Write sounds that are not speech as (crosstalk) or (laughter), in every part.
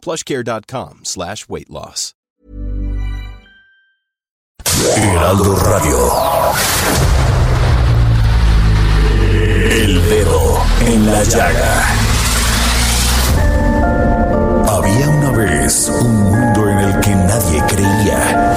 plushcare.com slash weight loss. Heraldo Radio. El dedo en la llaga. Había una vez un mundo en el que nadie creía.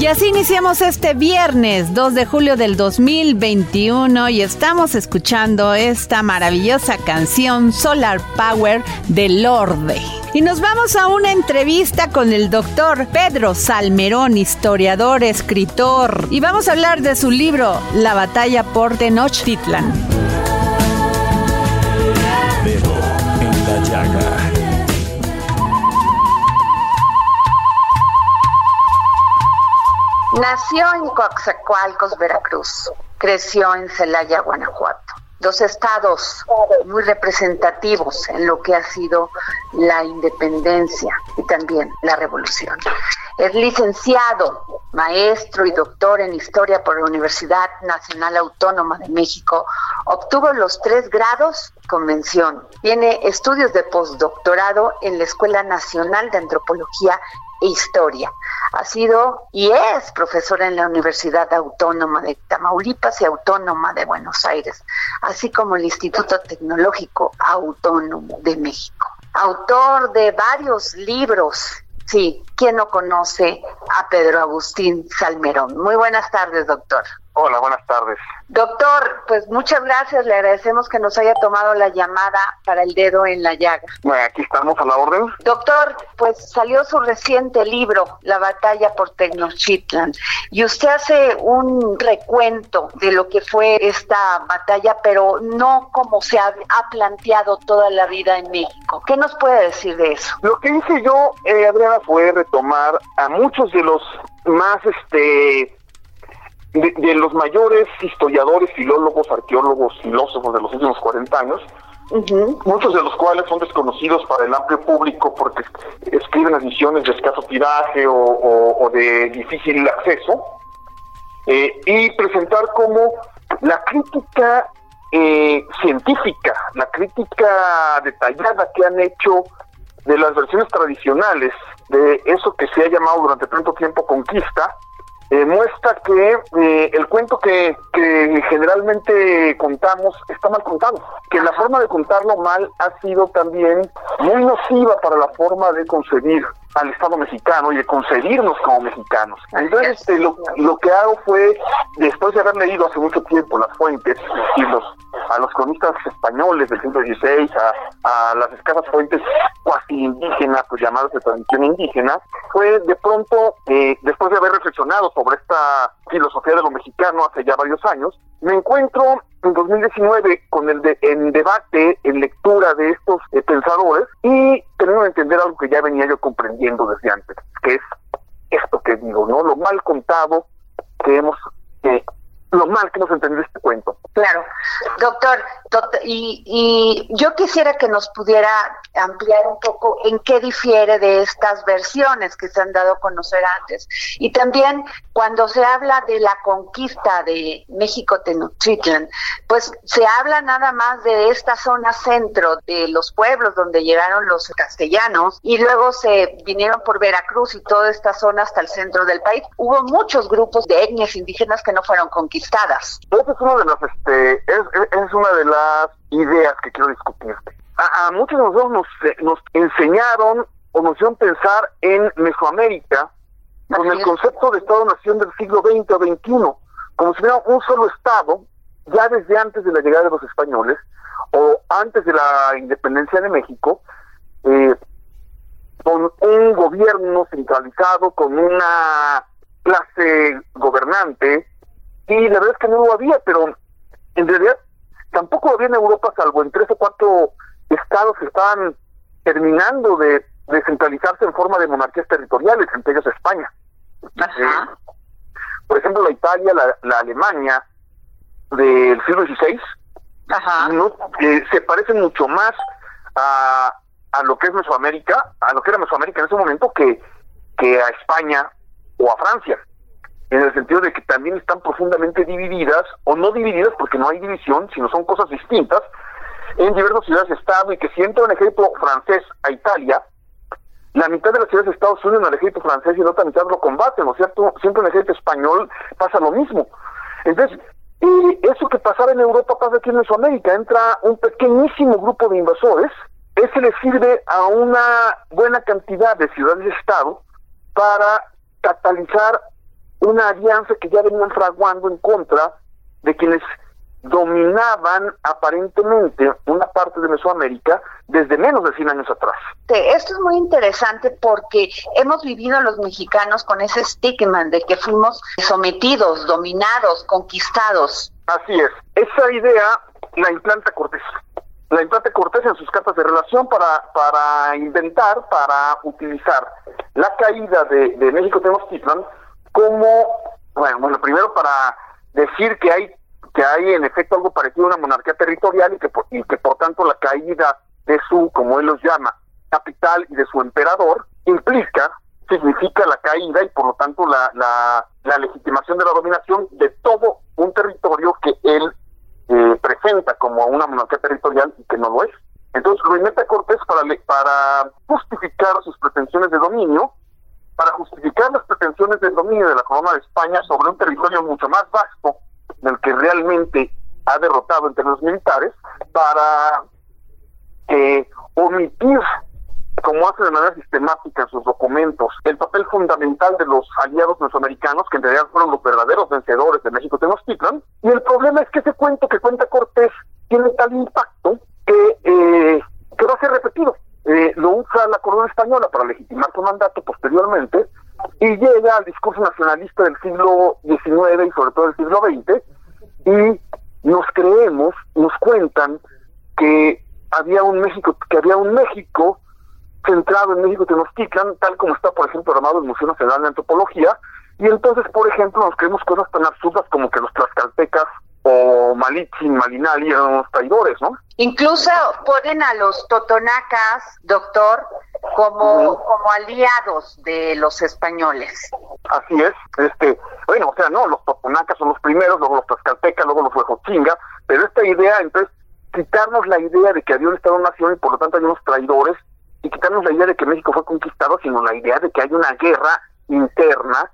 Y así iniciamos este viernes 2 de julio del 2021 y estamos escuchando esta maravillosa canción Solar Power de Lorde. Y nos vamos a una entrevista con el doctor Pedro Salmerón, historiador, escritor, y vamos a hablar de su libro La batalla por Tenochtitlan. Nació en Coaxacualcos, Veracruz. Creció en Celaya, Guanajuato. Dos estados muy representativos en lo que ha sido la independencia y también la revolución. Es licenciado, maestro y doctor en historia por la Universidad Nacional Autónoma de México. Obtuvo los tres grados con mención. Tiene estudios de postdoctorado en la Escuela Nacional de Antropología Historia. Ha sido y es profesora en la Universidad Autónoma de Tamaulipas y Autónoma de Buenos Aires, así como el Instituto Tecnológico Autónomo de México. Autor de varios libros. Sí, ¿quién no conoce a Pedro Agustín Salmerón? Muy buenas tardes, doctor. Hola, buenas tardes. Doctor, pues muchas gracias, le agradecemos que nos haya tomado la llamada para el dedo en la llaga. Bueno, aquí estamos a la orden. Doctor, pues salió su reciente libro, La batalla por Tenochtitlan, y usted hace un recuento de lo que fue esta batalla, pero no como se ha, ha planteado toda la vida en México. ¿Qué nos puede decir de eso? Lo que hice yo, eh, Adriana, fue retomar a muchos de los más, este, de, de los mayores historiadores, filólogos, arqueólogos, filósofos de los últimos 40 años, muchos de los cuales son desconocidos para el amplio público porque escriben ediciones de escaso tiraje o, o- o de difícil acceso, eh, y presentar como la crítica eh, científica, la crítica detallada que han hecho de las versiones tradicionales de eso que se ha llamado durante tanto tiempo conquista, eh, muestra que eh, el cuento que, que generalmente contamos está mal contado, que la forma de contarlo mal ha sido también muy nociva para la forma de concebir al Estado mexicano y de concebirnos como mexicanos. Entonces, este, lo, lo que hago fue, después de haber leído hace mucho tiempo las fuentes, y los, a los cronistas españoles del siglo XVI, a, a las escasas fuentes cuasi indígenas, pues llamadas de tradición indígena, fue de pronto, eh, después de haber reflexionado sobre esta filosofía de lo mexicano hace ya varios años, me encuentro en 2019 con el de, en debate, en lectura de estos eh, pensadores y teniendo de entender algo que ya venía yo comprendiendo desde antes, que es esto que digo, ¿no? Lo mal contado que hemos, eh, lo mal que hemos entendido este cuento. Claro, doctor, y, y yo quisiera que nos pudiera ampliar un poco en qué difiere de estas versiones que se han dado a conocer antes. Y también cuando se habla de la conquista de México Tenochtitlan, pues se habla nada más de esta zona centro de los pueblos donde llegaron los castellanos y luego se vinieron por Veracruz y toda esta zona hasta el centro del país. Hubo muchos grupos de etnias indígenas que no fueron conquistados conquistadas. Esa es una de las, este, es, es una de las ideas que quiero discutirte. A, a muchos de nosotros nos, nos enseñaron o nos hicieron pensar en Mesoamérica con el concepto de Estado-Nación del siglo XX o XXI, como si fuera un solo Estado, ya desde antes de la llegada de los españoles o antes de la independencia de México, eh, con un gobierno centralizado, con una clase gobernante, y la verdad es que no lo había, pero en realidad tampoco lo había en Europa, salvo en tres o cuatro estados que estaban terminando de descentralizarse en forma de monarquías territoriales, entre ellos España. Ajá. Eh, por ejemplo, la Italia, la, la Alemania del siglo XVI, Ajá. no, eh, se parecen mucho más a, a lo que es Mesoamérica, a lo que era Mesoamérica en ese momento, que, que a España o a Francia, en el sentido de que también están profundamente divididas, o no divididas porque no hay división, sino son cosas distintas, en diversas ciudades-estado, y que si entra un ejército francés a Italia, la mitad de las ciudades de Estados unen al ejército francés y la otra mitad lo combaten, ¿no es cierto? Siempre en el ejército español pasa lo mismo. Entonces, y eso que pasaba en Europa pasa aquí en Mesoamérica. Entra un pequeñísimo grupo de invasores. Ese le sirve a una buena cantidad de ciudades de Estado para catalizar una alianza que ya venían fraguando en contra de quienes dominaban aparentemente una parte de Mesoamérica desde menos de 100 años atrás. Esto es muy interesante porque hemos vivido los mexicanos con ese estigma de que fuimos sometidos, dominados, conquistados. Así es. Esa idea la implanta Cortés. La implanta Cortés en sus cartas de relación para, para inventar, para utilizar la caída de, de México Tenochtitlan como, bueno, bueno, primero para decir que hay que hay en efecto algo parecido a una monarquía territorial y que, por, y que por tanto la caída de su, como él los llama, capital y de su emperador implica, significa la caída y por lo tanto la, la, la legitimación de la dominación de todo un territorio que él eh, presenta como una monarquía territorial y que no lo es. Entonces lo inventa Cortés para, para justificar sus pretensiones de dominio, para justificar las pretensiones de dominio de la corona de España sobre un territorio mucho más vasto del que realmente ha derrotado en términos militares para eh, omitir, como hace de manera sistemática en sus documentos, el papel fundamental de los aliados mesoamericanos, que en realidad fueron los verdaderos vencedores de México Tenochtitlan. Y el problema es que ese cuento que cuenta Cortés tiene tal impacto que, eh, que va a ser repetido. Eh, lo usa la corona española para legitimar su mandato posteriormente y llega al discurso nacionalista del siglo XIX y sobre todo del siglo XX y nos creemos, nos cuentan que había un México, que había un México centrado en México Tenochtitlan, tal como está, por ejemplo, armado el Museo Nacional de Antropología, y entonces, por ejemplo, nos creemos cosas tan absurdas como que los tlaxcaltecas o Malitzin, Malinali eran unos traidores, ¿no? Incluso ponen a los totonacas, doctor, como, como aliados de los españoles. Así es, este, bueno, o sea, no, los totonacas son los primeros, luego los tlaxcaltecas, luego los huejotzinga, pero esta idea, entonces, quitarnos la idea de que había un Estado-nación y por lo tanto hay unos traidores, y quitarnos la idea de que México fue conquistado, sino la idea de que hay una guerra interna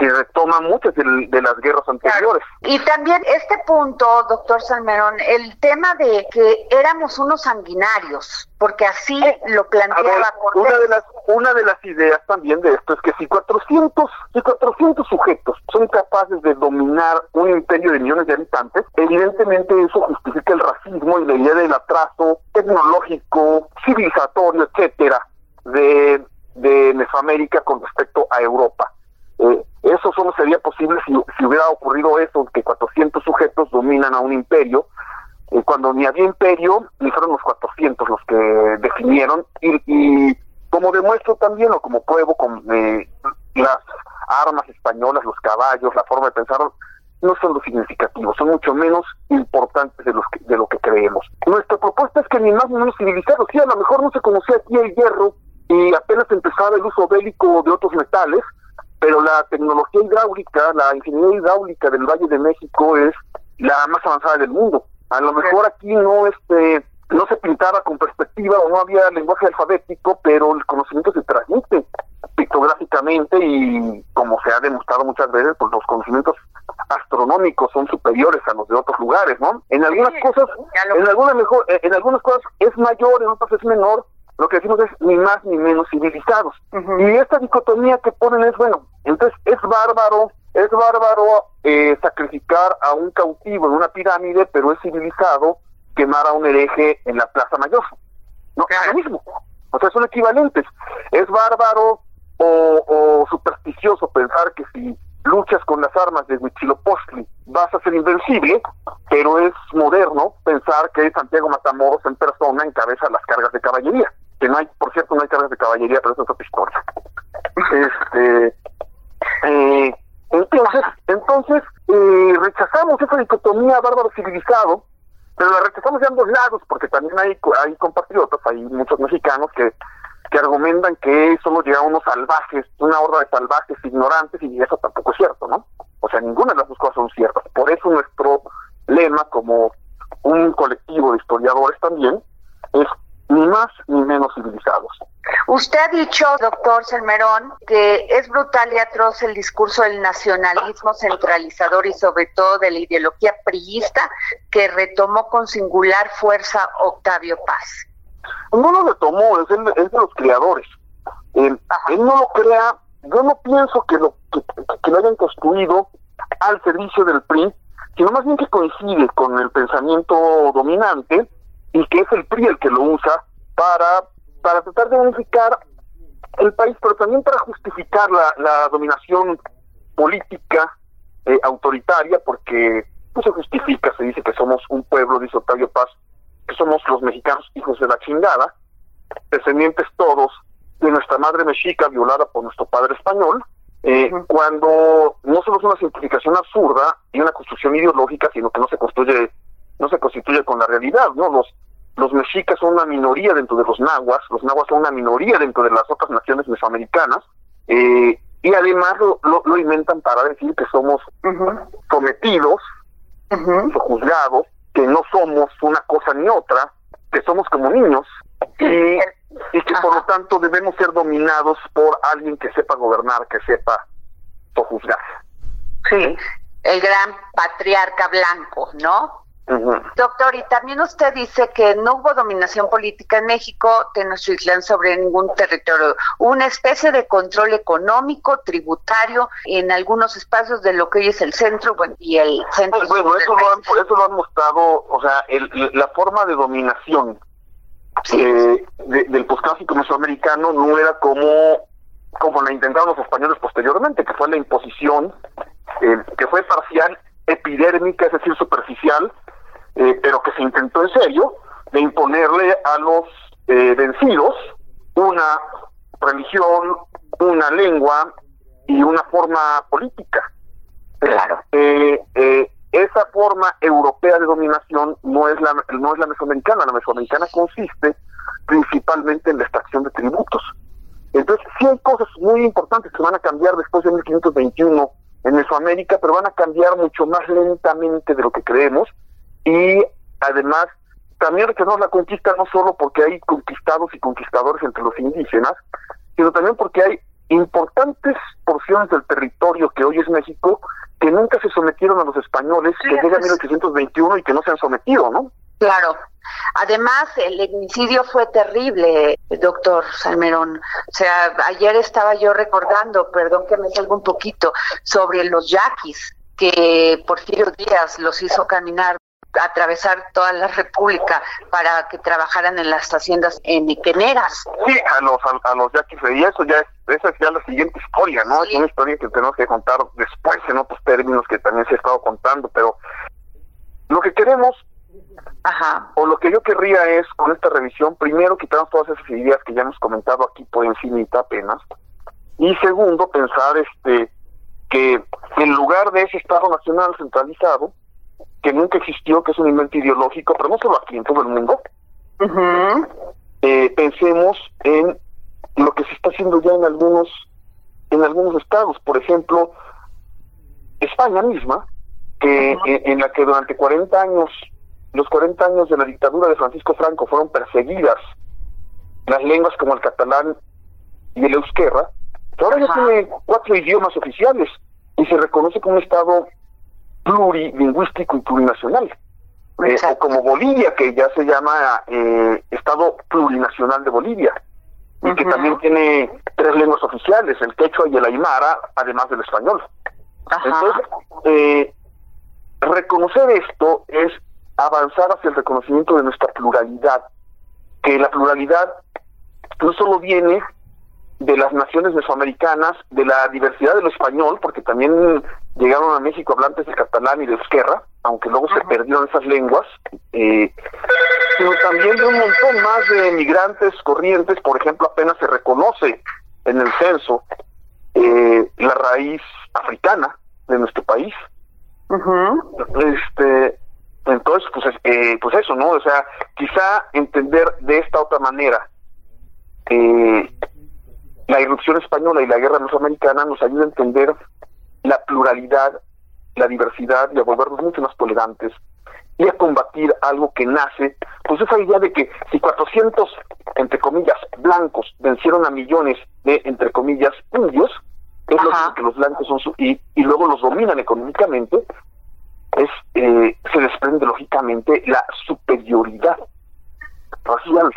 que retoma muchas de, de, las guerras anteriores. Y también este punto, doctor Salmerón, el tema de que éramos unos sanguinarios, porque así eh, lo planteaba ver, Cortés. Una de, las, una de las ideas también de esto es que si 400, si 400 sujetos son capaces de dominar un imperio de millones de habitantes, evidentemente eso justifica el racismo y la idea del atraso tecnológico, civilizatorio, etcétera, de, de Mesoamérica con respecto a Europa. Eh, eso solo sería posible si, hubiera ocurrido eso, que 400 sujetos dominan a un imperio, cuando ni había imperio, ni fueron los 400 los que definieron, y, y como demuestro también, o como pruebo con eh, las armas españolas, los caballos, la forma de pensar, no son los significativos, son mucho menos importantes de, los que, de lo que creemos. Nuestra propuesta es que ni más ni menos civilizados, sí, a lo mejor no se conocía aquí el hierro, y apenas empezaba el uso bélico de otros metales, pero la tecnología hidráulica, la ingeniería hidráulica del Valle de México es la más avanzada del mundo. A lo mejor aquí no este no se pintaba con perspectiva o no había lenguaje alfabético, pero el conocimiento se transmite pictográficamente y como se ha demostrado muchas veces, pues los conocimientos astronómicos son superiores a los de otros lugares, ¿no? En algunas cosas, en algunas mejor, eh, en algunas cosas es mayor, en otras es menor. Lo que decimos es ni más ni menos civilizados. Y esta dicotomía que ponen es bueno. Entonces es bárbaro, es bárbaro eh, sacrificar a un cautivo en una pirámide, pero es civilizado quemar a un hereje en la Plaza Mayor. No, es lo mismo. O sea, son equivalentes. Es bárbaro o, o supersticioso pensar que si luchas con las armas de Huitzilopochtli vas a ser invencible, pero es moderno pensar que Santiago Matamoros en persona encabeza las cargas de caballería. Que no hay, por cierto, no hay cargas de caballería, pero es otra historia. Este, eh, entonces, entonces eh, rechazamos esa dicotomía bárbaro civilizado, pero la rechazamos de ambos lados, porque también hay, hay compatriotas, hay muchos mexicanos que que argumentan que solo llegan unos salvajes, una horda de salvajes ignorantes, y eso tampoco es cierto, ¿no? O sea, ninguna de las dos cosas son ciertas. Por eso nuestro lema, como un colectivo de historiadores también, es ni más ni menos civilizados. Usted ha dicho, doctor Selmerón, que es brutal y atroz el discurso del nacionalismo centralizador y sobre todo de la ideología priista que retomó con singular fuerza Octavio Paz. No lo retomó, es, es de los creadores. él no lo crea, yo no pienso que lo, que, lo hayan construido al servicio del PRI, sino más bien que coincide con el pensamiento dominante y que es el PRI el que lo usa para, para tratar de unificar el país, pero también para justificar la, la dominación política eh, autoritaria, porque no se justifica, se dice que somos un pueblo, dice Octavio Paz, somos los mexicanos hijos de la chingada, descendientes todos de nuestra madre mexica violada por nuestro padre español, eh, cuando no solo es una simplificación absurda y una construcción ideológica, sino que no se construye, no se constituye con la realidad, ¿no? Los los mexicas son una minoría dentro de los nahuas, los nahuas son una minoría dentro de las otras naciones mesoamericanas, eh, y además lo, lo, inventan para decir que somos sometidos o juzgados que no somos una cosa ni otra, que somos como niños y, que por lo tanto debemos ser dominados por alguien que sepa gobernar, que sepa juzgar. Sí, el gran patriarca blanco, ¿no? Doctor, y también usted dice que no hubo dominación política en México, Tenochtitlan, sobre ningún territorio. Una especie de control económico, tributario, en algunos espacios de lo que hoy es el centro y el centro. Pues, bueno, eso lo, han, eso lo han mostrado, o sea, la forma de dominación eh, del posclásico mesoamericano no era como como la intentaron los españoles posteriormente, que fue la imposición, eh, que fue parcial, epidérmica, es decir, superficial, eh, pero que se intentó en serio de imponerle a los eh, vencidos una religión, una lengua y una forma política. Claro. Eh, eh, esa forma europea de dominación no es la no es la mesoamericana, la mesoamericana consiste principalmente en la extracción de tributos. Entonces, sí hay cosas muy importantes que van a cambiar después de 1521 en Mesoamérica, pero van a cambiar mucho más lentamente de lo que creemos y además también reconocemos la conquista no solo porque hay conquistados y conquistadores entre los indígenas, sino también porque hay importantes porciones del territorio que hoy es México que nunca se sometieron a los españoles, que llegan en 1821 y que no se han sometido, ¿no? Claro. Además, el etnicidio fue terrible, doctor Salmerón. O sea, ayer estaba yo recordando, perdón que me salga un poquito, sobre los yaquis, que Porfirio Díaz los hizo caminar atravesar toda la República para que trabajaran en las haciendas en Iqueneras. Sí, a los, a, los yaquis, y eso ya es, esa es ya la siguiente historia, ¿no? Es una historia que tenemos que contar después en otros términos que también se ha estado contando, pero lo que queremos, Ajá. o lo que yo querría es, con esta revisión, primero quitarnos todas esas ideas que ya hemos comentado aquí por encima apenas, y segundo, pensar este que en lugar de ese Estado Nacional centralizado, que nunca existió, que es un invento ideológico, pero no solo aquí, en todo el mundo. eh, pensemos en lo que se está haciendo ya en algunos en algunos estados, por ejemplo, España misma, que en, la que durante 40 años, los 40 años de la dictadura de Francisco Franco fueron perseguidas las lenguas como el catalán y el euskera, ahora ya tiene cuatro idiomas oficiales y se reconoce como un estado plurilingüístico y plurinacional. Eh, o como Bolivia, que ya se llama eh, Estado Plurinacional de Bolivia, y que también tiene tres lenguas oficiales, el quechua y el aymara, además del español. Entonces, eh, reconocer esto es avanzar hacia el reconocimiento de nuestra pluralidad, que la pluralidad no solo viene de las naciones mesoamericanas, de la diversidad de lo español, porque también llegaron a México hablantes de catalán y de euskera, aunque luego se perdieron esas lenguas, eh, sino también de un montón más de migrantes corrientes, por ejemplo, apenas se reconoce en el censo eh, la raíz africana de nuestro país. Este, entonces, pues, eh, pues eso, ¿no? O sea, quizá entender de esta otra manera eh, la irrupción española y la guerra mesoamericana nos ayuda a entender la pluralidad, la diversidad y a volvernos mucho más tolerantes y a combatir algo que nace, pues esa idea de que si 400, entre comillas, blancos vencieron a millones de, entre comillas, indios, es lo que los blancos son su, y, y luego los dominan económicamente, es eh, se desprende lógicamente la superioridad racial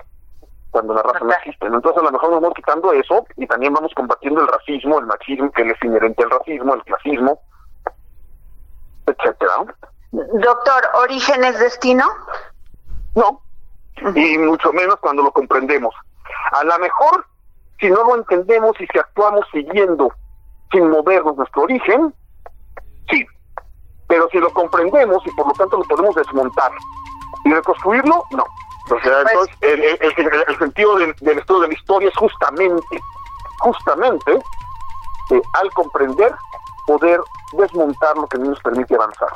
cuando la raza no existe. Entonces a lo mejor nos vamos quitando eso y también vamos combatiendo el racismo, el machismo que es inherente al racismo, el clasismo, etcétera. Doctor, ¿orígenes destino? No, y mucho menos cuando lo comprendemos. A lo mejor, si no lo entendemos y si actuamos siguiendo sin movernos nuestro origen, sí. Pero si lo comprendemos y por lo tanto lo podemos desmontar y reconstruirlo, no. O sea, pues entonces, el, el, sentido del, estudio de la historia es justamente, justamente, eh, al comprender, poder desmontar lo que no nos permite avanzar.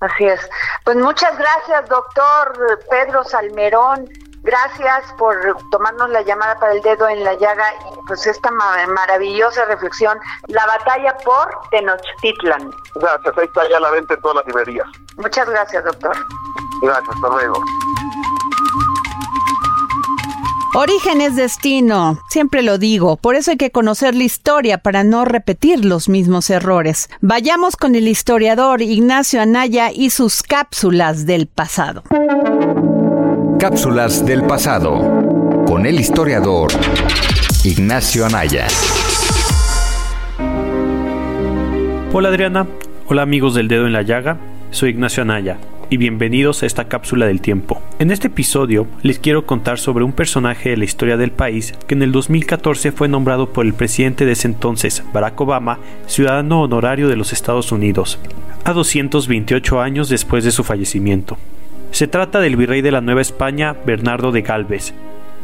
Así es. Pues muchas gracias, doctor Pedro Salmerón. Gracias por tomarnos la llamada para el dedo en la llaga y pues esta maravillosa reflexión, la batalla por Tenochtitlan. Gracias, ahí está ya la venta en todas las librerías. Muchas gracias, doctor. Gracias, hasta luego. Origen es destino, siempre lo digo, por eso hay que conocer la historia para no repetir los mismos errores. Vayamos con el historiador Ignacio Anaya y sus cápsulas del pasado. Cápsulas del pasado con el historiador Ignacio Anaya. Hola Adriana, hola amigos del dedo en la llaga, soy Ignacio Anaya y bienvenidos a esta cápsula del tiempo. En este episodio les quiero contar sobre un personaje de la historia del país que en el 2014 fue nombrado por el presidente de ese entonces, Barack Obama, ciudadano honorario de los Estados Unidos, a 228 años después de su fallecimiento. Se trata del virrey de la Nueva España, Bernardo de Galvez.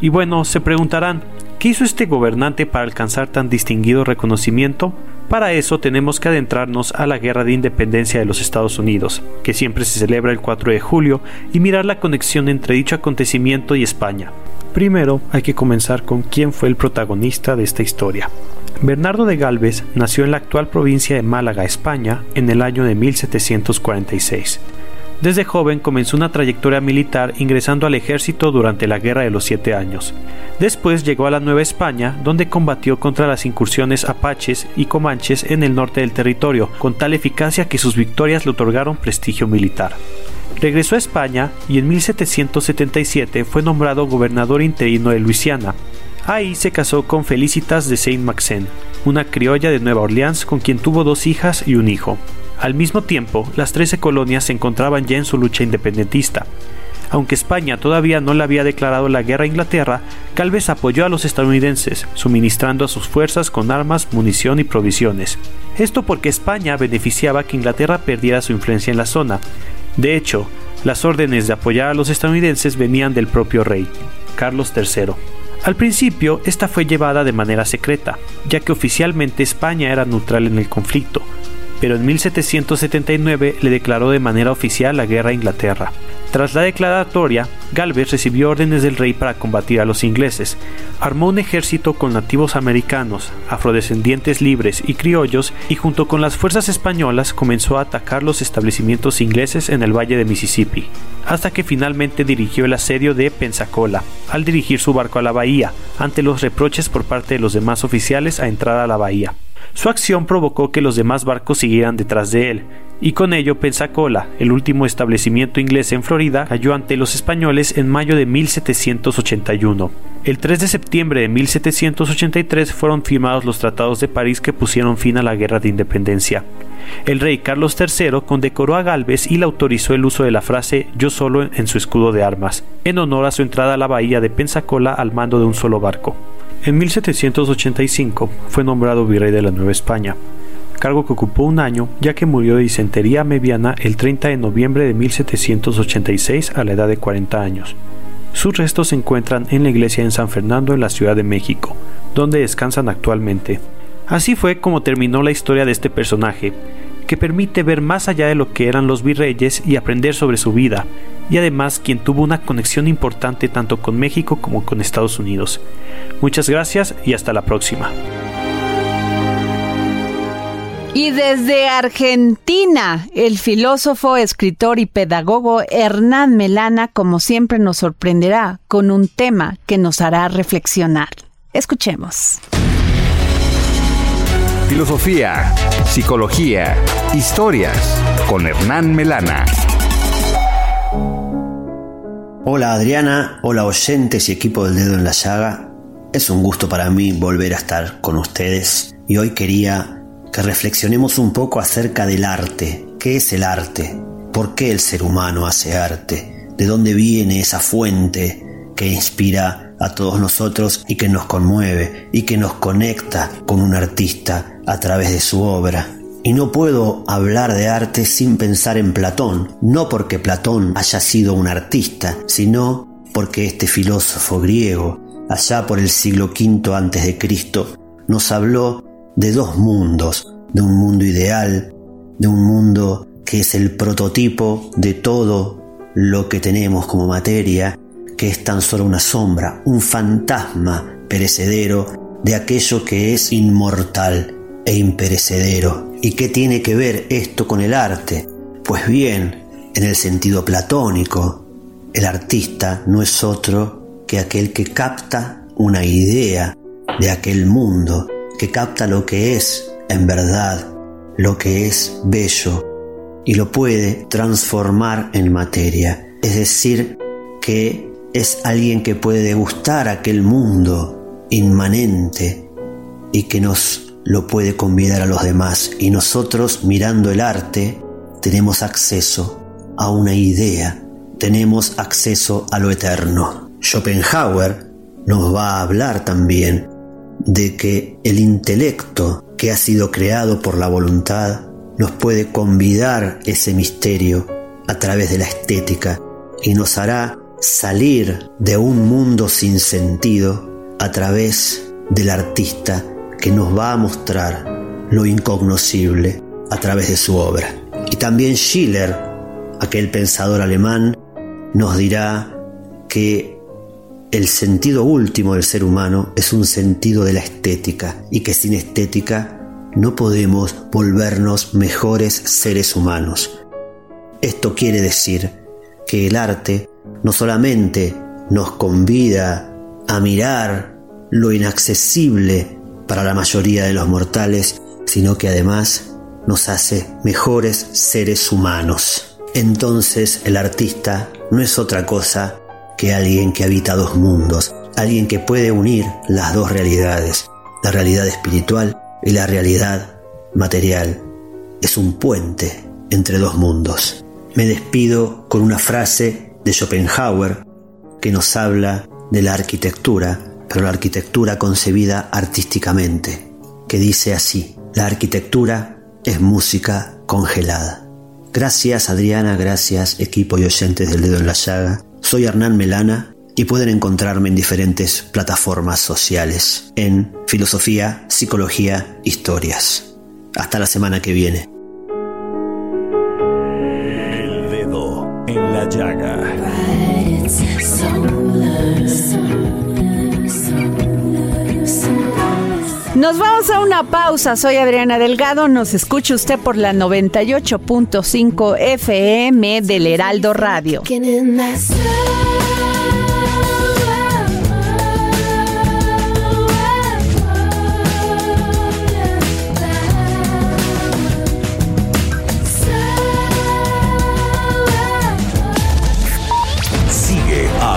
Y bueno, se preguntarán, ¿qué hizo este gobernante para alcanzar tan distinguido reconocimiento? Para eso tenemos que adentrarnos a la Guerra de Independencia de los Estados Unidos, que siempre se celebra el 4 de julio, y mirar la conexión entre dicho acontecimiento y España. Primero hay que comenzar con quién fue el protagonista de esta historia. Bernardo de Galvez nació en la actual provincia de Málaga, España, en el año de 1746. Desde joven comenzó una trayectoria militar ingresando al ejército durante la Guerra de los Siete Años. Después llegó a la Nueva España, donde combatió contra las incursiones apaches y comanches en el norte del territorio, con tal eficacia que sus victorias le otorgaron prestigio militar. Regresó a España y en 1777 fue nombrado gobernador interino de Luisiana. Ahí se casó con Felicitas de Saint-Maxen, una criolla de Nueva Orleans con quien tuvo dos hijas y un hijo. Al mismo tiempo, las trece colonias se encontraban ya en su lucha independentista. Aunque España todavía no le había declarado la guerra a Inglaterra, Calves apoyó a los estadounidenses, suministrando a sus fuerzas con armas, munición y provisiones. Esto porque España beneficiaba que Inglaterra perdiera su influencia en la zona. De hecho, las órdenes de apoyar a los estadounidenses venían del propio rey, Carlos III. Al principio, esta fue llevada de manera secreta, ya que oficialmente España era neutral en el conflicto, pero en 1779 le declaró de manera oficial la guerra a Inglaterra. Tras la declaratoria, Galvez recibió órdenes del rey para combatir a los ingleses. Armó un ejército con nativos americanos, afrodescendientes libres y criollos y junto con las fuerzas españolas comenzó a atacar los establecimientos ingleses en el valle de Mississippi, hasta que finalmente dirigió el asedio de Pensacola, al dirigir su barco a la bahía, ante los reproches por parte de los demás oficiales a entrar a la bahía. Su acción provocó que los demás barcos siguieran detrás de él, y con ello Pensacola, el último establecimiento inglés en Florida, cayó ante los españoles en mayo de 1781. El 3 de septiembre de 1783 fueron firmados los tratados de París que pusieron fin a la guerra de independencia. El rey Carlos III condecoró a Galvez y le autorizó el uso de la frase yo solo en su escudo de armas, en honor a su entrada a la bahía de Pensacola al mando de un solo barco. En 1785 fue nombrado virrey de la Nueva España cargo que ocupó un año ya que murió de disentería mediana el 30 de noviembre de 1786 a la edad de 40 años. Sus restos se encuentran en la iglesia en San Fernando en la Ciudad de México, donde descansan actualmente. Así fue como terminó la historia de este personaje, que permite ver más allá de lo que eran los virreyes y aprender sobre su vida, y además quien tuvo una conexión importante tanto con México como con Estados Unidos. Muchas gracias y hasta la próxima. Y desde Argentina, el filósofo, escritor y pedagogo Hernán Melana, como siempre, nos sorprenderá con un tema que nos hará reflexionar. Escuchemos. Filosofía, psicología, historias con Hernán Melana. Hola Adriana, hola oyentes y equipo del dedo en la llaga. Es un gusto para mí volver a estar con ustedes y hoy quería que reflexionemos un poco acerca del arte. ¿Qué es el arte? ¿Por qué el ser humano hace arte? ¿De dónde viene esa fuente que inspira a todos nosotros y que nos conmueve y que nos conecta con un artista a través de su obra? Y no puedo hablar de arte sin pensar en Platón, no porque Platón haya sido un artista, sino porque este filósofo griego, allá por el siglo V antes de Cristo, nos habló de dos mundos, de un mundo ideal, de un mundo que es el prototipo de todo lo que tenemos como materia, que es tan solo una sombra, un fantasma perecedero de aquello que es inmortal e imperecedero. ¿Y qué tiene que ver esto con el arte? Pues bien, en el sentido platónico, el artista no es otro que aquel que capta una idea de aquel mundo que capta lo que es en verdad, lo que es bello, y lo puede transformar en materia. Es decir, que es alguien que puede degustar aquel mundo inmanente y que nos lo puede convidar a los demás. Y nosotros, mirando el arte, tenemos acceso a una idea, tenemos acceso a lo eterno. Schopenhauer nos va a hablar también de que el intelecto que ha sido creado por la voluntad nos puede convidar ese misterio a través de la estética y nos hará salir de un mundo sin sentido a través del artista que nos va a mostrar lo incognoscible a través de su obra. Y también Schiller, aquel pensador alemán, nos dirá que el sentido último del ser humano es un sentido de la estética y que sin estética no podemos volvernos mejores seres humanos. Esto quiere decir que el arte no solamente nos convida a mirar lo inaccesible para la mayoría de los mortales, sino que además nos hace mejores seres humanos. Entonces el artista no es otra cosa que alguien que habita dos mundos, alguien que puede unir las dos realidades, la realidad espiritual y la realidad material. Es un puente entre dos mundos. Me despido con una frase de Schopenhauer que nos habla de la arquitectura, pero la arquitectura concebida artísticamente, que dice así, la arquitectura es música congelada. Gracias Adriana, gracias equipo y oyentes del dedo en la llaga soy Hernán Melana y pueden encontrarme en diferentes plataformas sociales en filosofía, psicología, historias. Hasta la semana que viene. El dedo en la llaga. Nos vamos a una pausa. Soy Adriana Delgado. Nos escucha usted por la 98.5 FM del Heraldo Radio.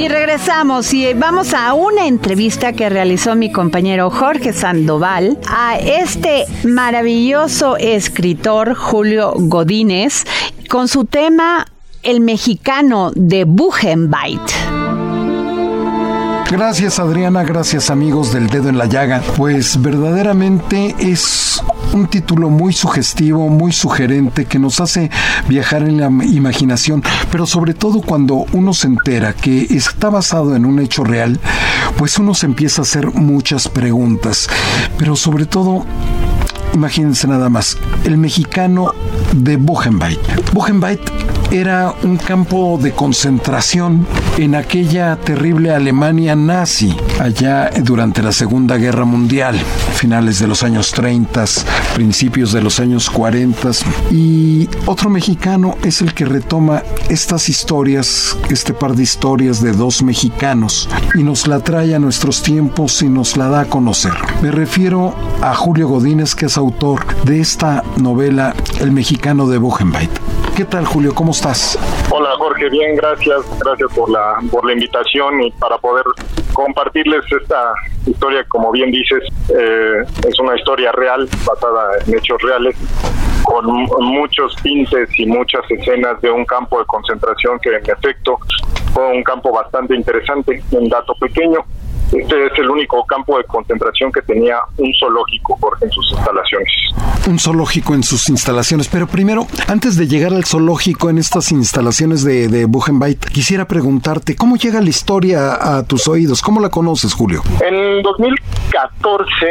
Y regresamos y vamos a una entrevista que realizó mi compañero Jorge Sandoval a este maravilloso escritor Julio Godínez con su tema El mexicano de Buchenwald. Gracias Adriana, gracias amigos del dedo en la llaga. Pues verdaderamente es un título muy sugestivo, muy sugerente, que nos hace viajar en la imaginación, pero sobre todo cuando uno se entera que está basado en un hecho real, pues uno se empieza a hacer muchas preguntas, pero sobre todo Imagínense nada más, el mexicano de Buchenwald. Buchenwald era un campo de concentración en aquella terrible Alemania nazi, allá durante la Segunda Guerra Mundial, finales de los años 30, principios de los años 40. Y otro mexicano es el que retoma estas historias, este par de historias de dos mexicanos, y nos la trae a nuestros tiempos y nos la da a conocer. Me refiero a Julio Godínez, que es autor de esta novela El mexicano de Buchenwald. ¿Qué tal, Julio? ¿Cómo estás? Hola, Jorge. Bien, gracias. Gracias por la, por la invitación y para poder compartirles esta historia, como bien dices, eh, es una historia real, basada en hechos reales, con muchos tintes y muchas escenas de un campo de concentración que en efecto fue un campo bastante interesante, un dato pequeño. Este es el único campo de concentración que tenía un zoológico, Jorge, en sus instalaciones. Un zoológico en sus instalaciones. Pero primero, antes de llegar al zoológico en estas instalaciones de, de Buchenwald, quisiera preguntarte, ¿cómo llega la historia a tus oídos? ¿Cómo la conoces, Julio? En 2014,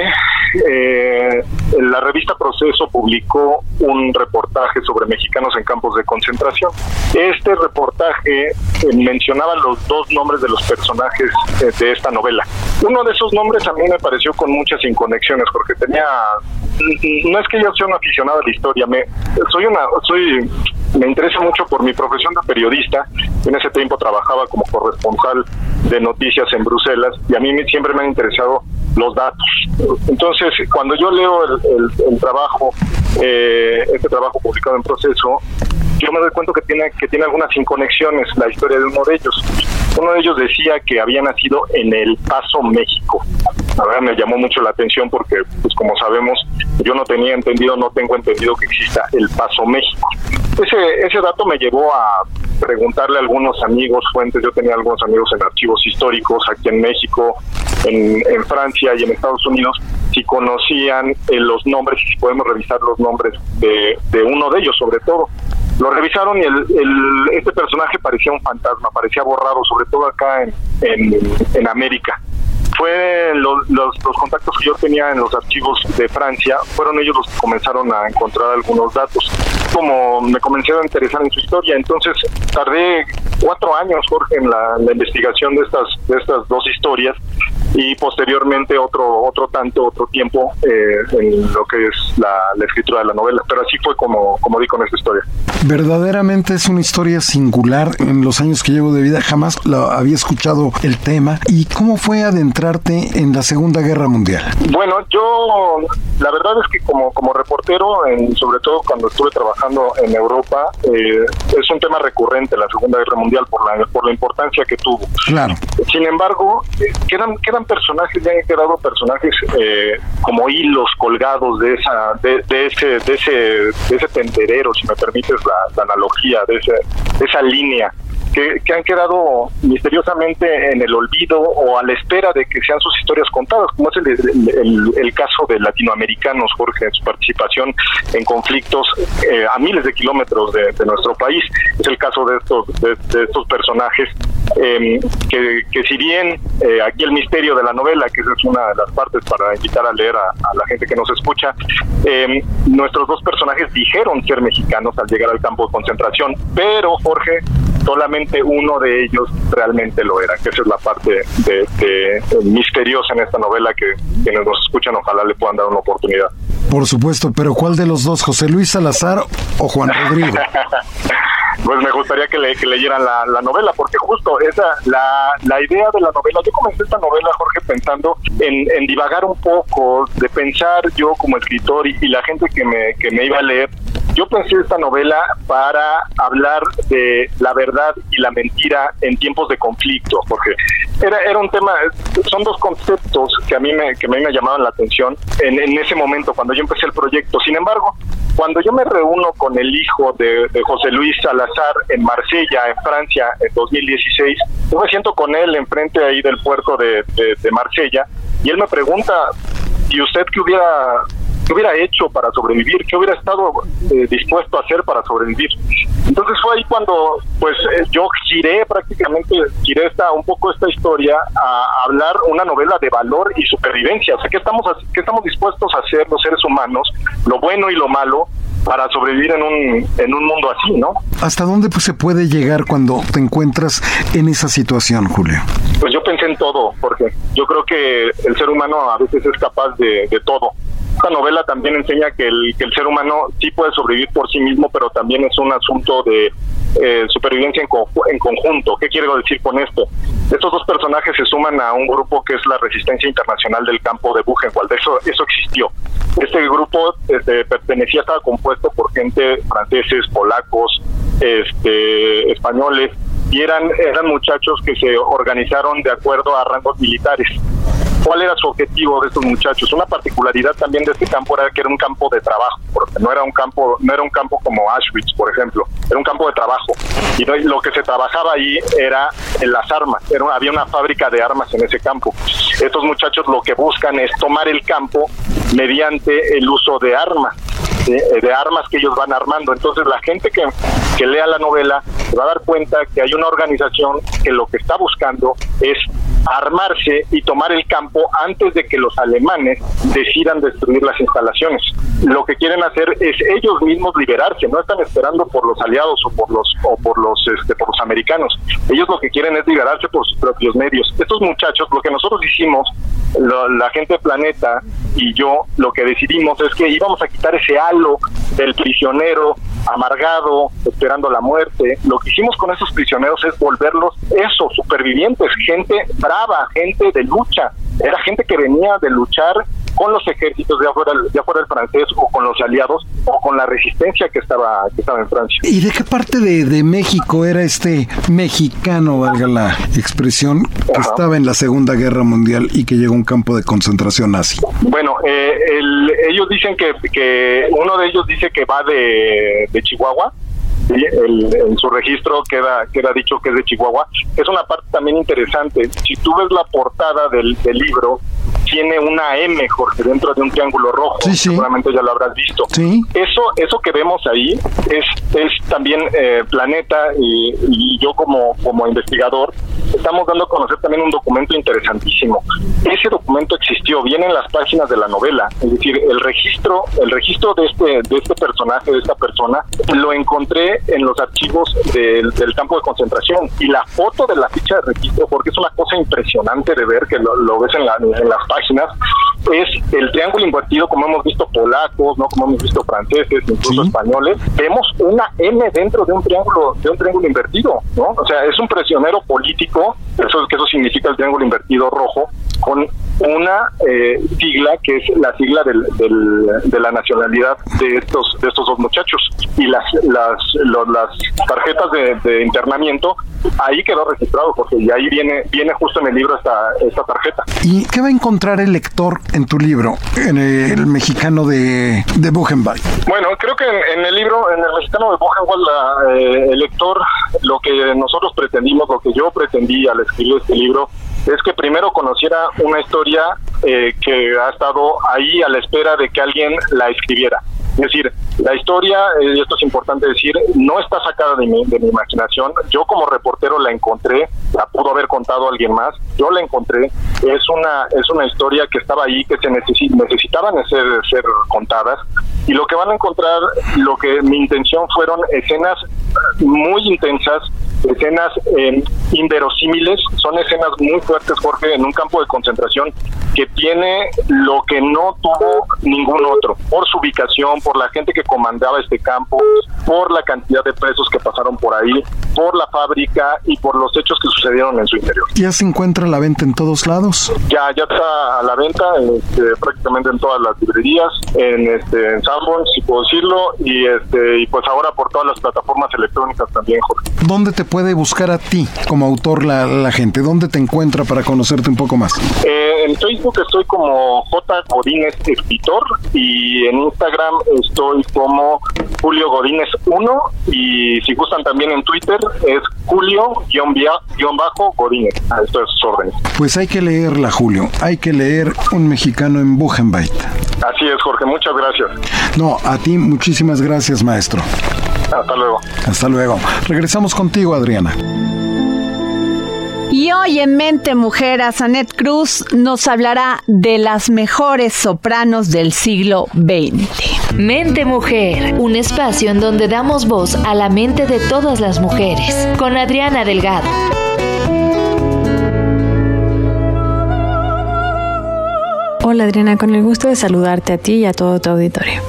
eh, la revista Proceso publicó un reportaje sobre mexicanos en campos de concentración. Este reportaje mencionaba los dos nombres de los personajes eh, de esta novela. Uno de esos nombres a mí me pareció con muchas inconexiones porque tenía no es que yo sea un aficionado a la historia, me soy una soy me interesa mucho por mi profesión de periodista. En ese tiempo trabajaba como corresponsal de noticias en Bruselas y a mí siempre me han interesado los datos. Entonces, cuando yo leo el, trabajo, eh, este trabajo publicado en proceso, yo me doy cuenta que tiene que tiene algunas inconexiones la historia de uno de ellos. Uno de ellos decía que había nacido en El Paso, México. La verdad me llamó mucho la atención porque, pues como sabemos, yo no tenía entendido, no tengo entendido que exista El Paso, México. Ese, ese dato me llevó a preguntarle a algunos amigos, fuentes, yo tenía algunos amigos en archivos históricos aquí en México, en, Francia y en Estados Unidos, si conocían eh, los nombres y si podemos revisar los nombres de, de uno de ellos sobre todo. Lo revisaron y el, este personaje parecía un fantasma, parecía borrado, sobre todo acá en, en, América fue los, los, contactos que yo tenía en los archivos de Francia, fueron ellos los que comenzaron a encontrar algunos datos. Como me comencé a interesar en su historia, entonces tardé cuatro años, Jorge, en la, investigación de estas, de estas dos historias y posteriormente otro otro tanto otro tiempo eh, en lo que es la, escritura de la novela. Pero así fue como como di con esta historia. Verdaderamente es una historia singular en los años que llevo de vida. Jamás lo había escuchado el tema. Y cómo fue adentrarte en la segunda guerra mundial bueno yo la verdad es que como como reportero en, sobre todo cuando estuve trabajando en Europa eh, es un tema recurrente la segunda guerra mundial por la por la importancia que tuvo. Claro. Sin embargo quedan quedan personajes, ya han quedado personajes eh, como hilos colgados de esa, de, ese, de ese, de ese tenderero, si me permites la, analogía, de, ese, esa línea que, han quedado misteriosamente en el olvido o a la espera de que sean sus historias contadas, como es el, el, caso de latinoamericanos, Jorge, en su participación en conflictos eh, a miles de kilómetros de, nuestro país. Es el caso de estos, de, estos personajes em, que, que, si bien eh, aquí el misterio de la novela, que es una de las partes para invitar a leer a, a la gente que nos escucha, em, nuestros dos personajes dijeron ser mexicanos al llegar al campo de concentración, pero Jorge, solamente uno de ellos realmente lo era, que esa es la parte de, misteriosa en esta novela que quienes nos escuchan ojalá le puedan dar una oportunidad. Por supuesto, pero ¿cuál de los dos, José Luis Salazar o Juan Rodrigo? (laughs) pues me gustaría que, le, que leyeran la, novela, porque justo esa, la, la idea de la novela, yo comencé esta novela, Jorge, pensando en, en divagar un poco, de pensar yo como escritor y, la gente que me, que me iba a leer, yo pensé esta novela para hablar de la verdad y la mentira en tiempos de conflicto, porque era, era un tema, son dos conceptos que a mí me, que a mí me llamaban la atención en, en ese momento, cuando yo empecé el proyecto. Sin embargo, cuando yo me reúno con el hijo de, José Luis Salazar en Marsella, en Francia, en 2016, yo me siento con él enfrente ahí del puerto de, de Marsella y él me pregunta, ¿y usted qué hubiera ¿Qué hubiera hecho para sobrevivir? ¿Qué hubiera estado eh, dispuesto a hacer para sobrevivir? Entonces fue ahí cuando pues eh, yo giré prácticamente, giré esta, un poco esta historia a hablar una novela de valor y supervivencia. O sea, ¿qué estamos, qué estamos dispuestos a hacer los seres humanos, lo bueno y lo malo, para sobrevivir en un, en un mundo así, ¿no? ¿Hasta dónde pues, se puede llegar cuando te encuentras en esa situación, Julio? Pues yo pensé en todo, porque yo creo que el ser humano a veces es capaz de, de todo esta novela también enseña que el, que el ser humano sí puede sobrevivir por sí mismo, pero también es un asunto de eh, supervivencia en, conjunto. ¿Qué quiero decir con esto? Estos dos personajes se suman a un grupo que es la Resistencia Internacional del Campo de Buchenwald. Eso, eso existió. Este grupo este, pertenecía, estaba compuesto por gente franceses, polacos, este, españoles, y eran, eran muchachos que se organizaron de acuerdo a rangos militares. ¿Cuál era su objetivo de estos muchachos? Una particularidad también de este campo era que era un campo de trabajo, porque no era un campo, no era un campo como Auschwitz, por ejemplo, era un campo de trabajo. Y lo que se trabajaba ahí era las armas, era había una fábrica de armas en ese campo. Estos muchachos lo que buscan es tomar el campo mediante el uso de armas de, armas que ellos van armando. Entonces la gente que, que lea la novela se va a dar cuenta que hay una organización que lo que está buscando es armarse y tomar el campo antes de que los alemanes decidan destruir las instalaciones. Lo que quieren hacer es ellos mismos liberarse, no están esperando por los aliados o por los o por los este, por los americanos. Ellos lo que quieren es liberarse por sus propios medios. Estos muchachos, lo que nosotros hicimos, la gente Planeta y yo, lo que decidimos es que íbamos a quitar ese halo del prisionero amargado, esperando la muerte. Lo que hicimos con esos prisioneros es volverlos eso, supervivientes, gente brava, gente de lucha. Era gente que venía de luchar con los ejércitos de afuera, del francés o con los aliados o con la resistencia que estaba, que estaba en Francia. ¿Y de qué parte de, de México era este mexicano, valga la expresión, que estaba en la Segunda Guerra Mundial y que llegó a un campo de concentración nazi? Bueno, eh, ellos dicen que, que uno de ellos dice que va de, de Chihuahua en su registro queda, queda dicho que es de Chihuahua. Es una parte también interesante. Si tú ves la portada del, del libro, tiene una M, Jorge, dentro de un triángulo rojo. Seguramente ya lo habrás visto. Eso, eso que vemos ahí es, es también eh, Planeta y, y, yo como, como investigador estamos dando a conocer también un documento interesantísimo. Ese documento existió, viene en las páginas de la novela, es decir, el registro, el registro de este, de este personaje, de esta persona, lo encontré en los archivos del, del campo de concentración y la foto de la ficha de registro, porque es una cosa impresionante de ver que lo, lo ves en, la, en las páginas, es el triángulo invertido, como hemos visto polacos, no como hemos visto franceses, incluso españoles, vemos una M dentro de un triángulo, de un triángulo invertido, ¿no? O sea, es un prisionero político, eso que eso significa el triángulo invertido rojo, con una eh, sigla que es la sigla del, de la nacionalidad de estos de estos dos muchachos. Y las las las tarjetas de, internamiento ahí quedó registrado porque y ahí viene viene justo en el libro esta esta tarjeta. Y qué va a encontrar el lector en tu libro en el mexicano de de Buchenwald bueno creo que en, el libro en el mexicano de Buchenwald eh, el lector lo que nosotros pretendimos lo que yo pretendí al escribir este libro es que primero conociera una historia eh, que ha estado ahí a la espera de que alguien la escribiera. Es decir, la historia, eh, y esto es importante decir, no está sacada de mi, de mi imaginación. Yo como reportero la encontré, la pudo haber contado alguien más. Yo la encontré. Es una es una historia que estaba ahí, que se necesitaban ser, ser contadas. Y lo que van a encontrar, lo que mi intención fueron escenas muy intensas escenas eh, inverosímiles, son escenas muy fuertes, Jorge, en un campo de concentración que tiene lo que no tuvo ningún otro, por su ubicación, por la gente que comandaba este campo, por la cantidad de presos que pasaron por ahí, por la fábrica y por los hechos que sucedieron en su interior. ¿Ya se encuentra a la venta en todos lados? Ya, ya está a la venta este, prácticamente en todas las librerías, en, este, en Sanborns, si puedo decirlo, y, este, y pues ahora por todas las plataformas electrónicas también, Jorge. ¿Dónde te puede buscar a ti como autor la, la gente? ¿Dónde te encuentra para conocerte un poco más? Eh, en Facebook estoy como J. Godínez Escritor y en Instagram estoy como Julio Godínez 1 y si gustan también en Twitter es Julio-Godínez. Esto es órdenes. Pues hay que leerla, Julio. Hay que leer Un mexicano en Buchenwald. Así es, Jorge. Muchas gracias. No, a ti muchísimas gracias, maestro. Hasta luego. Hasta luego. Regresamos contigo, Adriana. Y hoy en Mente Mujer, Sanet Cruz nos hablará de las mejores sopranos del siglo XX. Mente Mujer, un espacio en donde damos voz a la mente de todas las mujeres, con Adriana Delgado. Hola Adriana, con el gusto de saludarte a ti y a todo tu auditorio.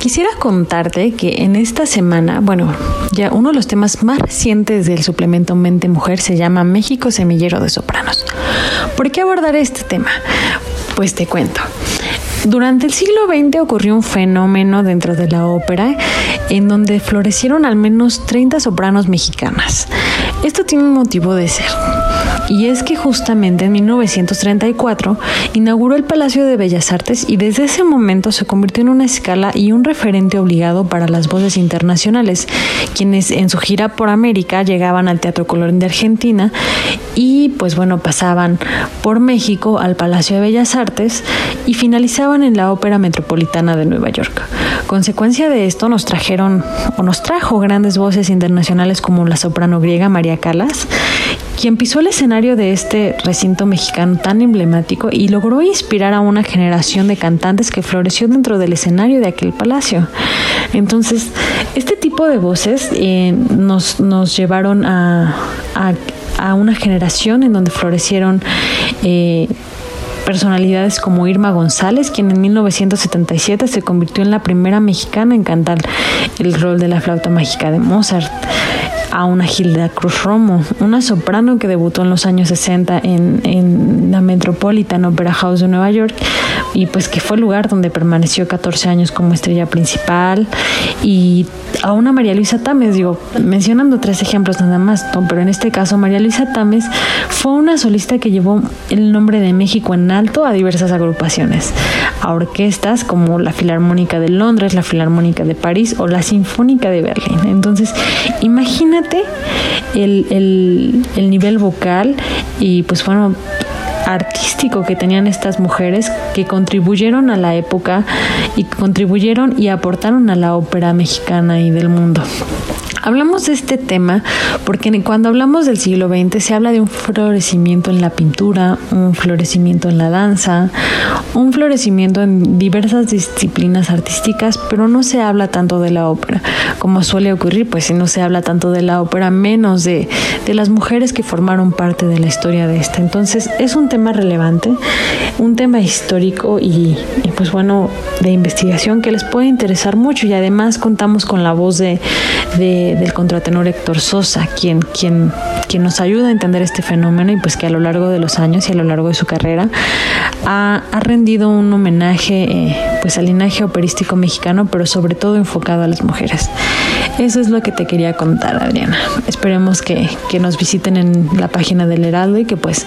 Quisiera contarte que en esta semana, bueno, ya uno de los temas más recientes del suplemento Mente Mujer se llama México Semillero de Sopranos. ¿Por qué abordar este tema? Pues te cuento. Durante el siglo XX ocurrió un fenómeno dentro de la ópera en donde florecieron al menos 30 sopranos mexicanas. Esto tiene un motivo de ser y es que justamente en 1934 inauguró el Palacio de Bellas Artes y desde ese momento se convirtió en una escala y un referente obligado para las voces internacionales, quienes en su gira por América llegaban al Teatro Colón de Argentina y pues bueno, pasaban por México al Palacio de Bellas Artes y finalizaban en la Ópera Metropolitana de Nueva York. Consecuencia de esto nos trajeron o nos trajo grandes voces internacionales como la soprano griega María Calas, quien pisó el escenario de este recinto mexicano tan emblemático y logró inspirar a una generación de cantantes que floreció dentro del escenario de aquel palacio. Entonces, este tipo de voces eh, nos, nos, llevaron a, a, una generación en donde florecieron eh, personalidades como Irma González, quien en 1977 se convirtió en la primera mexicana en cantar el rol de la flauta mágica de Mozart a una Gilda Cruz Romo, una soprano que debutó en los años 60 en, en la Metropolitan Opera House de Nueva York y pues que fue el lugar donde permaneció 14 años como estrella principal y a una María Luisa Tames, digo, mencionando tres ejemplos nada más, pero en este caso María Luisa Tames fue una solista que llevó el nombre de México en alto a diversas agrupaciones, a orquestas como la Filarmónica de Londres, la Filarmónica de París o la Sinfónica de Berlín. Entonces, imagínate el, el, el nivel vocal y pues bueno, artístico que tenían estas mujeres que contribuyeron a la época y contribuyeron y aportaron a la ópera mexicana y del mundo. Hablamos de este tema porque cuando hablamos del siglo XX se habla de un florecimiento en la pintura, un florecimiento en la danza, un florecimiento en diversas disciplinas artísticas, pero no se habla tanto de la ópera, como suele ocurrir, pues si no se habla tanto de la ópera, menos de, de las mujeres que formaron parte de la historia de esta. Entonces es un tema relevante, un tema histórico y, pues bueno, de investigación que les puede interesar mucho y además contamos con la voz de del contratenor Héctor Sosa, quien, quien quien nos ayuda a entender este fenómeno y pues que a lo largo de los años y a lo largo de su carrera ha, rendido un homenaje eh, pues al linaje operístico mexicano, pero sobre todo enfocado a las mujeres. Eso es lo que te quería contar, Adriana. Esperemos que, que nos visiten en la página del Heraldo y que pues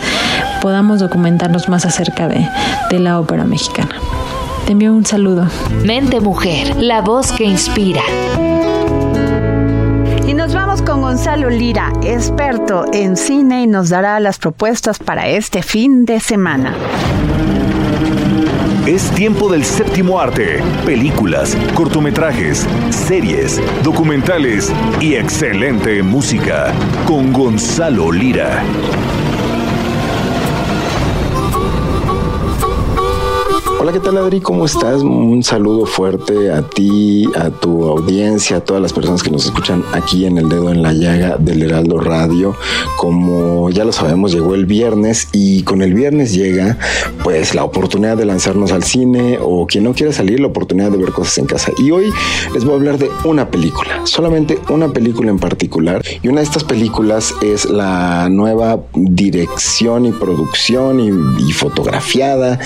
podamos documentarnos más acerca de, de la ópera mexicana. Te envío un saludo. Mente Mujer, la voz que inspira. Nos vamos con Gonzalo Lira, experto en cine, y nos dará las propuestas para este fin de semana. Es tiempo del séptimo arte. Películas, cortometrajes, series, documentales y excelente música. Con Gonzalo Lira. Hola, ¿qué tal Adri? ¿Cómo estás? Un saludo fuerte a ti, a tu audiencia, a todas las personas que nos escuchan aquí en el dedo en la llaga del Heraldo Radio. Como ya lo sabemos, llegó el viernes y con el viernes llega pues la oportunidad de lanzarnos al cine o quien no quiere salir, la oportunidad de ver cosas en casa. Y hoy les voy a hablar de una película, solamente una película en particular. Y una de estas películas es la nueva dirección y producción y, fotografiada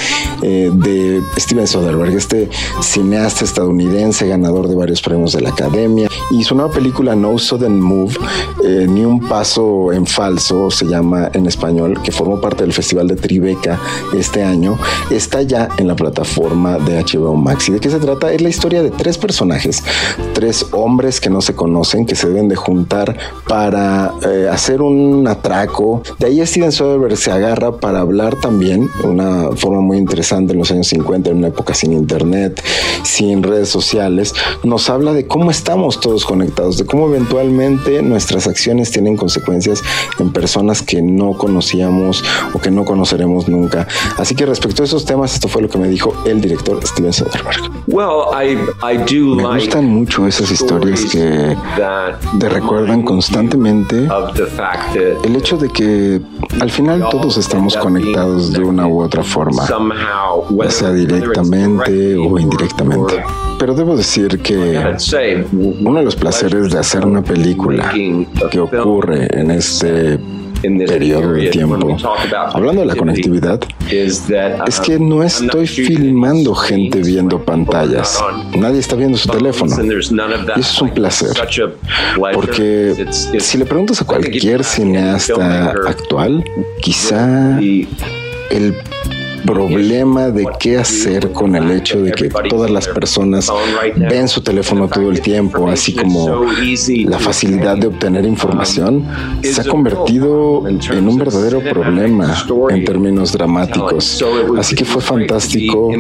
eh, de Steven Soderbergh, este cineasta estadounidense, ganador de varios premios de la Academia. Y su nueva película No Sudden Move, eh, Ni un paso en falso, se llama en español, que formó parte del Festival de Tribeca este año, está ya en la plataforma de HBO Max. ¿Y de qué se trata? Es la historia de tres personajes, tres hombres que no se conocen, que se deben de juntar para eh, hacer un atraco. De ahí Steven Soderbergh se agarra para hablar también, una forma muy interesante en los años encuentra en una época sin internet, sin redes sociales, nos habla de cómo estamos todos conectados, de cómo eventualmente nuestras acciones tienen consecuencias en personas que no conocíamos o que no conoceremos nunca. Así que respecto a esos temas, esto fue lo que me dijo el director Steven Soderbergh. me gustan mucho esas historias que te recuerdan constantemente el hecho de que al final todos estamos conectados de una u otra forma, sea directamente o indirectamente. Pero debo decir que uno de los placeres de hacer una película que ocurre en este periodo de tiempo. Hablando de la conectividad, es que no estoy filmando gente viendo pantallas. Nadie está viendo su teléfono. Y eso es un placer. Porque si le preguntas a cualquier cineasta actual, quizá el problema de qué hacer con el hecho de que todas las personas ven su teléfono todo el tiempo, así como la facilidad de obtener información, se ha convertido en un verdadero problema en términos dramáticos. Así que fue fantástico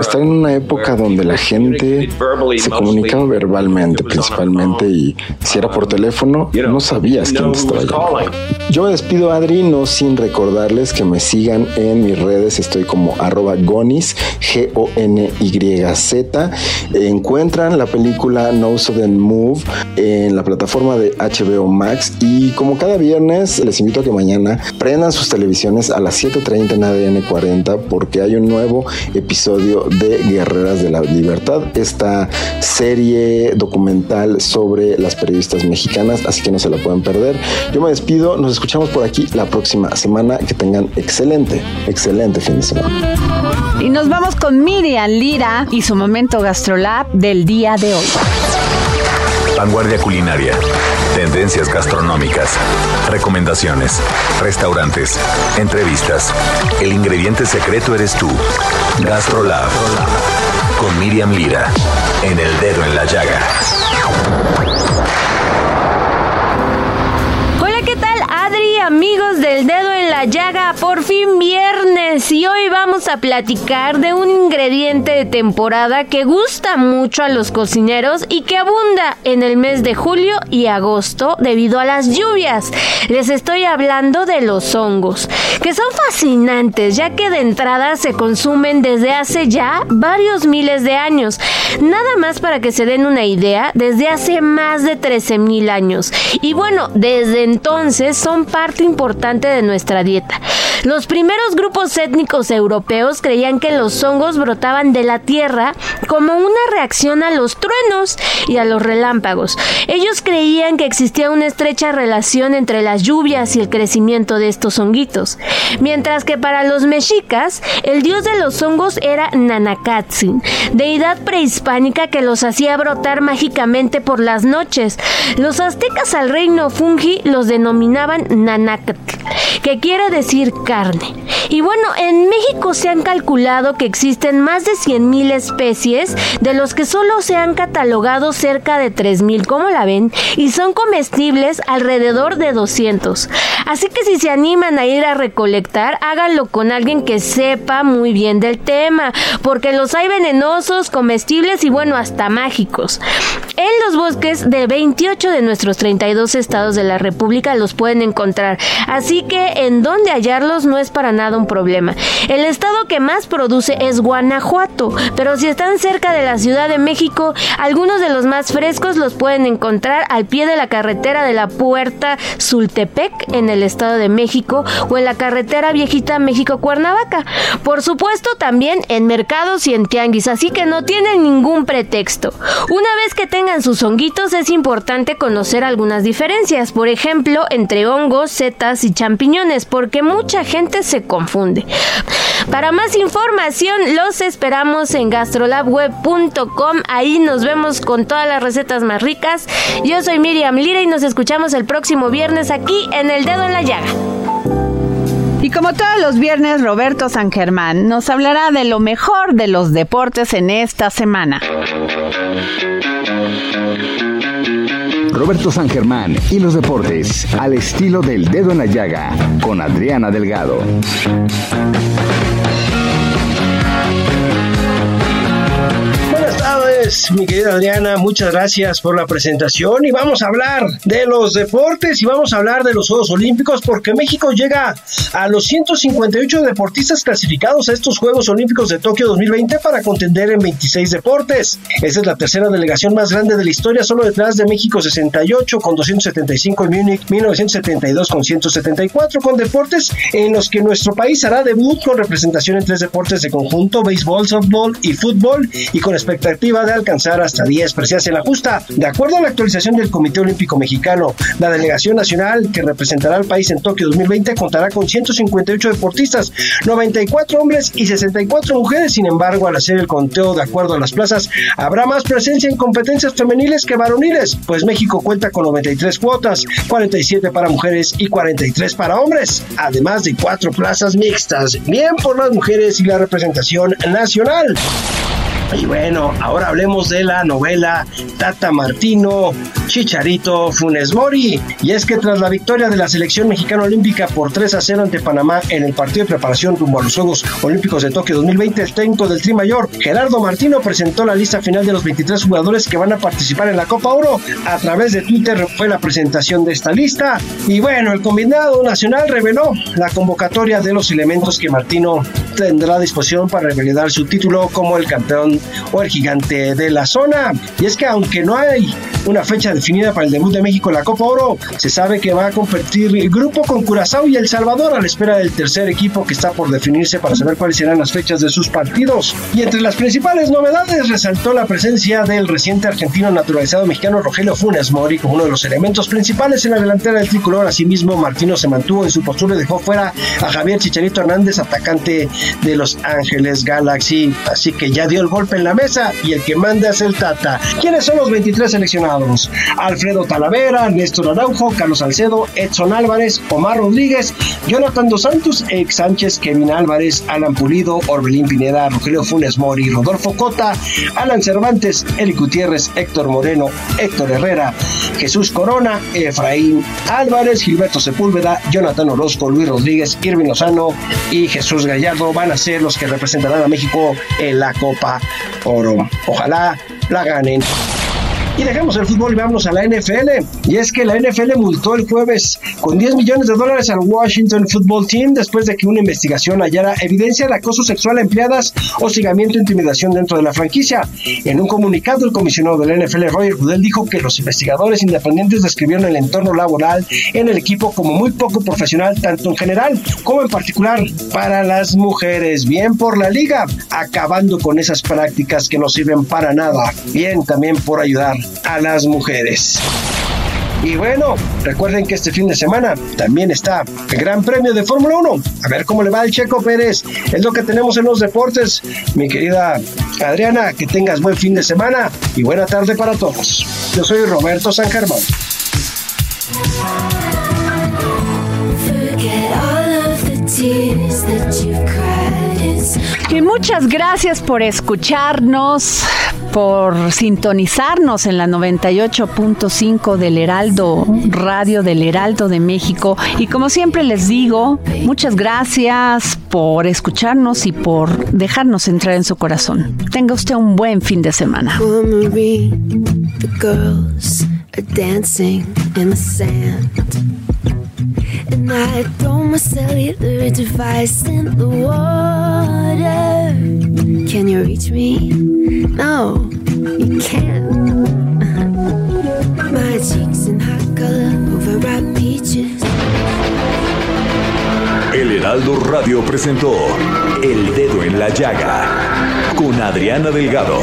estar en una época donde la gente se comunicaba verbalmente principalmente y si era por teléfono no sabías quién te estaba llamando. Yo despido Adri, no sin recordarles que me sigan en mis redes, estoy como arroba gonis, G-O-N-Y-Z. Encuentran la película No Sudden Move en la plataforma de HBO Max y como cada viernes les invito a que mañana prendan sus televisiones a las 7.30 en ADN 40 porque hay un nuevo episodio de Guerreras de la Libertad, esta serie documental sobre las periodistas mexicanas, así que no se la pueden perder. Yo me despido, nos escuchamos por aquí la próxima semana, que tengan excelente, excelente fin de. Y nos vamos con Miriam Lira y su momento gastrolab del día de hoy. Vanguardia culinaria, tendencias gastronómicas, recomendaciones, restaurantes, entrevistas. El ingrediente secreto eres tú. Gastrolab con Miriam Lira en el dedo en la llaga. Hola, ¿qué tal? Adri, amigos del dedo en la llaga, por fin y hoy vamos a platicar de un ingrediente de temporada que gusta mucho a los cocineros y que abunda en el mes de julio y agosto debido a las lluvias. Les estoy hablando de los hongos, que son fascinantes ya que de entrada se consumen desde hace ya varios miles de años. Nada más para que se den una idea, desde hace más de 13 mil años. Y bueno, desde entonces son parte importante de nuestra dieta. Los primeros grupos étnicos europeos creían que los hongos brotaban de la tierra como una reacción a los truenos y a los relámpagos. Ellos creían que existía una estrecha relación entre las lluvias y el crecimiento de estos honguitos, mientras que para los mexicas el dios de los hongos era Nanacatzin, deidad prehispánica que los hacía brotar mágicamente por las noches. Los aztecas al reino fungi los denominaban Nanacatl, que quiere decir carne. Bueno, en México se han calculado que existen más de 100.000 especies, de los que solo se han catalogado cerca de 3.000, como la ven, y son comestibles alrededor de 200. Así que si se animan a ir a recolectar, háganlo con alguien que sepa muy bien del tema, porque los hay venenosos, comestibles y bueno, hasta mágicos. En los bosques de 28 de nuestros 32 estados de la República los pueden encontrar, así que en donde hallarlos no es para nada un problema. El estado que más produce es Guanajuato, pero si están cerca de la Ciudad de México, algunos de los más frescos los pueden encontrar al pie de la carretera de la Puerta Sultepec en el Estado de México o en la carretera viejita México-Cuernavaca. Por supuesto, también en mercados y en tianguis, así que no tienen ningún pretexto. Una vez que tengan sus honguitos, es importante conocer algunas diferencias, por ejemplo, entre hongos, setas y champiñones, porque mucha gente se confunde. Para más información, los esperamos en gastrolabweb.com. Ahí nos vemos con todas las recetas más ricas. Yo soy Miriam Lira y nos escuchamos el próximo viernes aquí en El Dedo en la Llaga. Y como todos los viernes, Roberto San Germán nos hablará de lo mejor de los deportes en esta semana. Roberto San Germán y los deportes al estilo del dedo en la llaga con Adriana Delgado. Mi querida Adriana, muchas gracias por la presentación y vamos a hablar de los deportes y vamos a hablar de los Juegos Olímpicos porque México llega a los 158 deportistas clasificados a estos Juegos Olímpicos de Tokio 2020 para contender en 26 deportes. Esta es la tercera delegación más grande de la historia, solo detrás de México 68 con 275 y Múnich 1972 con 174 con deportes en los que nuestro país hará debut con representación en tres deportes de conjunto, béisbol, softball y fútbol y con de alcanzar hasta 10 precias en la justa. De acuerdo a la actualización del Comité Olímpico Mexicano, la delegación nacional que representará al país en Tokio 2020 contará con 158 deportistas, 94 hombres y 64 mujeres. Sin embargo, al hacer el conteo de acuerdo a las plazas, habrá más presencia en competencias femeniles que varoniles, pues México cuenta con 93 cuotas, 47 para mujeres y 43 para hombres, además de cuatro plazas mixtas, bien por las mujeres y la representación nacional. Y bueno, ahora hablemos de la novela Tata Martino, Chicharito, Funes Mori. Y es que tras la victoria de la selección mexicana olímpica por 3 a 0 ante Panamá en el partido de preparación rumbo a los Juegos Olímpicos de Tokio 2020, el técnico del Tri Mayor, Gerardo Martino, presentó la lista final de los 23 jugadores que van a participar en la Copa Oro. A través de Twitter fue la presentación de esta lista. Y bueno, el combinado nacional reveló la convocatoria de los elementos que Martino tendrá a disposición para revalidar su título como el campeón o el gigante de la zona. Y es que aunque no hay una fecha definida para el debut de México en la Copa Oro, se sabe que va a competir el grupo con Curazao y El Salvador a la espera del tercer equipo que está por definirse para saber cuáles serán las fechas de sus partidos. Y entre las principales novedades resaltó la presencia del reciente argentino naturalizado mexicano Rogelio Funes Mori como uno de los elementos principales en la delantera del tricolor. Asimismo, Martino se mantuvo en su postura y dejó fuera a Javier Chicharito Hernández, atacante de Los Ángeles Galaxy. Así que ya dio el golpe en la mesa y el que manda es el Tata. ¿Quiénes son los 23 seleccionados? Alfredo Talavera, Néstor Araujo, Carlos Salcedo, Edson Álvarez, Omar Rodríguez, Jonathan Dos Santos, Ex Sánchez, Kevin Álvarez, Alan Pulido, Orbelín Pineda, Rogelio Funes Mori, Rodolfo Cota, Alan Cervantes, Eric Gutiérrez, Héctor Moreno, Héctor Herrera, Jesús Corona, Efraín Álvarez, Gilberto Sepúlveda, Jonathan Orozco, Luis Rodríguez, Irving Lozano y Jesús Gallardo van a ser los que representarán a México en la Copa Oro. Ojalá la ganen. Y dejemos el fútbol y vamos a la NFL. Y es que la NFL multó el jueves con 10 millones de dólares al Washington Football Team después de que una investigación hallara evidencia de acoso sexual a empleadas, hostigamiento e intimidación dentro de la franquicia. En un comunicado, el comisionado del NFL, Roger Goodell, dijo que los investigadores independientes describieron el entorno laboral en el equipo como muy poco profesional, tanto en general como en particular para las mujeres. Bien por la liga, acabando con esas prácticas que no sirven para nada. Bien también por ayudar a las mujeres. Y bueno, recuerden que este fin de semana también está el Gran Premio de Fórmula 1. A ver cómo le va al Checo Pérez. Es lo que tenemos en los deportes. Mi querida Adriana, que tengas buen fin de semana y buena tarde para todos. Yo soy Roberto San Germán. Y muchas gracias por escucharnos, por sintonizarnos en la 98.5 del Heraldo Radio del Heraldo de México. Y como siempre les digo, muchas gracias por escucharnos y por dejarnos entrar en su corazón. Tenga usted un buen fin de semana. Can you reach me? No, you can't. (laughs) my cheeks in hot color over ripe peaches. El Heraldo Radio presentó El Dedo en la Llaga con Adriana Delgado.